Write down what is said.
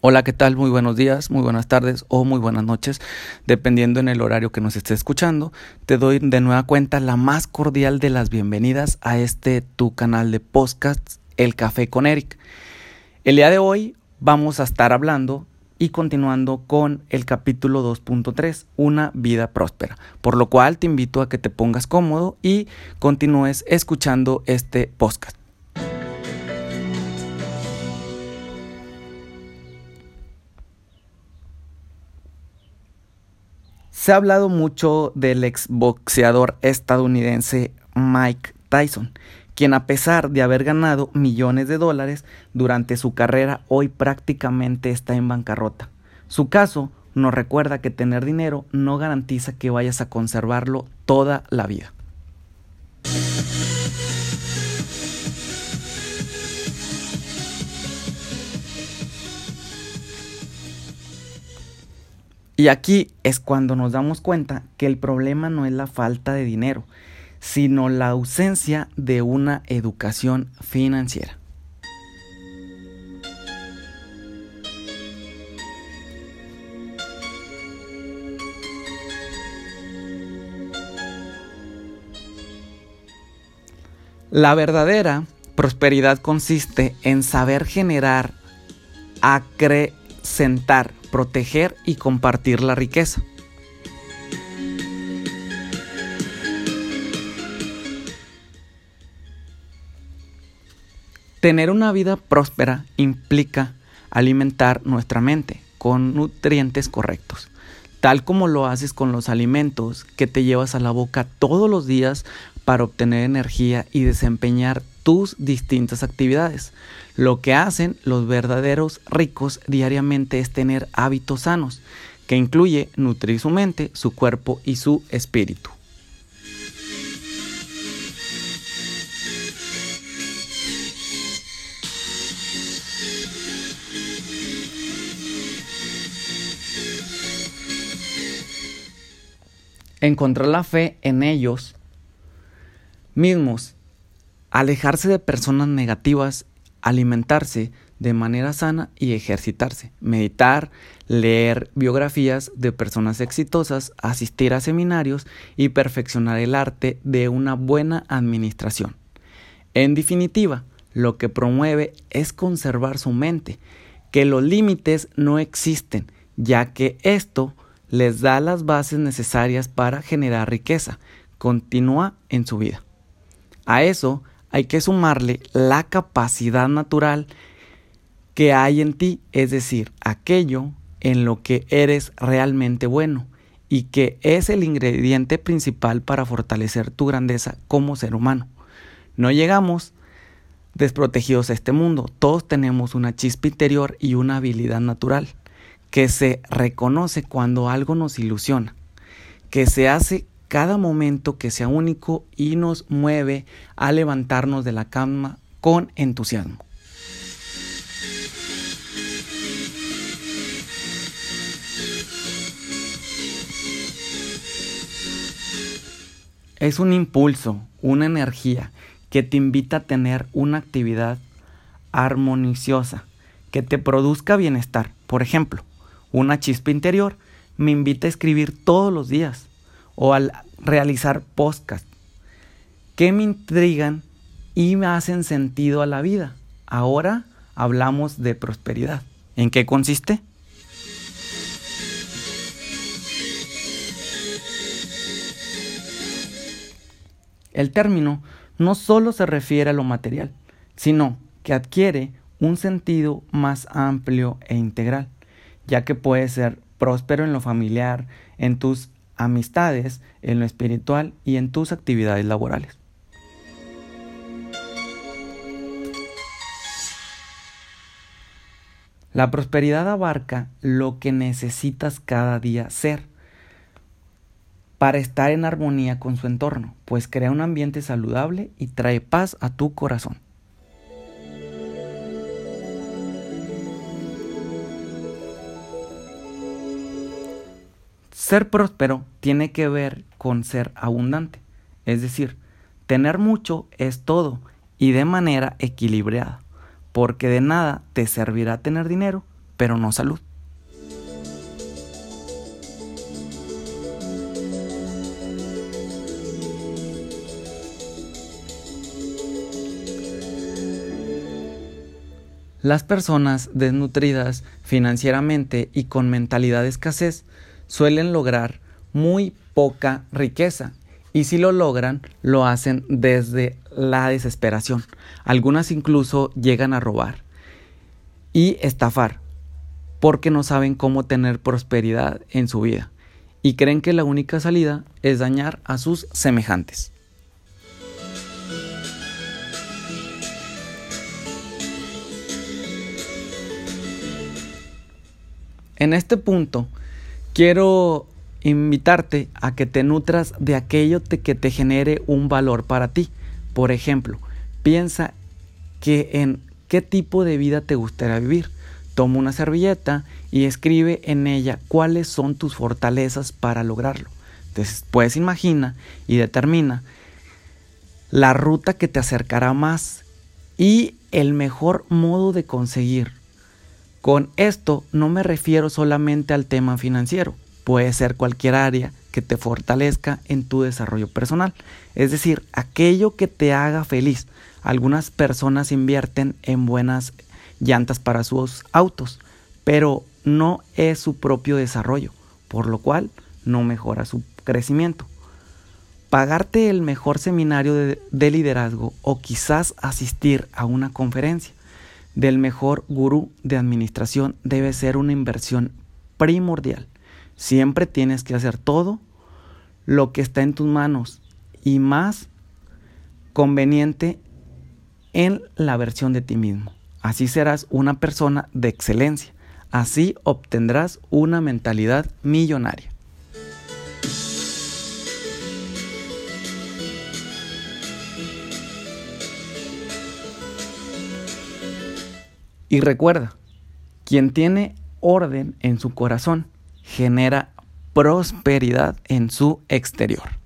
Hola, ¿qué tal? Muy buenos días, muy buenas tardes o muy buenas noches, dependiendo en el horario que nos esté escuchando. Te doy de nueva cuenta la más cordial de las bienvenidas a este tu canal de podcast, El Café con Eric. El día de hoy vamos a estar hablando y continuando con el capítulo 2.3, Una vida próspera, por lo cual te invito a que te pongas cómodo y continúes escuchando este podcast. Se ha hablado mucho del exboxeador estadounidense Mike Tyson, quien a pesar de haber ganado millones de dólares durante su carrera, hoy prácticamente está en bancarrota. Su caso nos recuerda que tener dinero no garantiza que vayas a conservarlo toda la vida. Y aquí es cuando nos damos cuenta que el problema no es la falta de dinero, sino la ausencia de una educación financiera. La verdadera prosperidad consiste en saber generar, acrecentar proteger y compartir la riqueza. Tener una vida próspera implica alimentar nuestra mente con nutrientes correctos, tal como lo haces con los alimentos que te llevas a la boca todos los días para obtener energía y desempeñar tus distintas actividades. Lo que hacen los verdaderos ricos diariamente es tener hábitos sanos, que incluye nutrir su mente, su cuerpo y su espíritu. Encontrar la fe en ellos mismos alejarse de personas negativas, alimentarse de manera sana y ejercitarse, meditar, leer biografías de personas exitosas, asistir a seminarios y perfeccionar el arte de una buena administración. En definitiva, lo que promueve es conservar su mente, que los límites no existen, ya que esto les da las bases necesarias para generar riqueza continúa en su vida. A eso hay que sumarle la capacidad natural que hay en ti, es decir, aquello en lo que eres realmente bueno y que es el ingrediente principal para fortalecer tu grandeza como ser humano. No llegamos desprotegidos a este mundo, todos tenemos una chispa interior y una habilidad natural que se reconoce cuando algo nos ilusiona, que se hace cada momento que sea único y nos mueve a levantarnos de la cama con entusiasmo. Es un impulso, una energía que te invita a tener una actividad armoniosa, que te produzca bienestar. Por ejemplo, una chispa interior me invita a escribir todos los días, o al realizar podcast que me intrigan y me hacen sentido a la vida. Ahora hablamos de prosperidad. ¿En qué consiste? El término no solo se refiere a lo material, sino que adquiere un sentido más amplio e integral, ya que puede ser próspero en lo familiar, en tus amistades, en lo espiritual y en tus actividades laborales. La prosperidad abarca lo que necesitas cada día ser para estar en armonía con su entorno, pues crea un ambiente saludable y trae paz a tu corazón. Ser próspero tiene que ver con ser abundante, es decir, tener mucho es todo y de manera equilibrada, porque de nada te servirá tener dinero pero no salud. Las personas desnutridas financieramente y con mentalidad de escasez suelen lograr muy poca riqueza y si lo logran lo hacen desde la desesperación. Algunas incluso llegan a robar y estafar porque no saben cómo tener prosperidad en su vida y creen que la única salida es dañar a sus semejantes. En este punto, quiero invitarte a que te nutras de aquello que te genere un valor para ti. Por ejemplo, piensa que en qué tipo de vida te gustaría vivir. Toma una servilleta y escribe en ella cuáles son tus fortalezas para lograrlo. Después imagina y determina la ruta que te acercará más y el mejor modo de conseguir con esto no me refiero solamente al tema financiero, puede ser cualquier área que te fortalezca en tu desarrollo personal, es decir, aquello que te haga feliz. Algunas personas invierten en buenas llantas para sus autos, pero no es su propio desarrollo, por lo cual no mejora su crecimiento. Pagarte el mejor seminario de, liderazgo o quizás asistir a una conferencia del mejor gurú de administración debe ser una inversión primordial. Siempre tienes que hacer todo lo que está en tus manos y más conveniente en la versión de ti mismo. Así serás una persona de excelencia. Así obtendrás una mentalidad millonaria. Y recuerda, quien tiene orden en su corazón genera prosperidad en su exterior.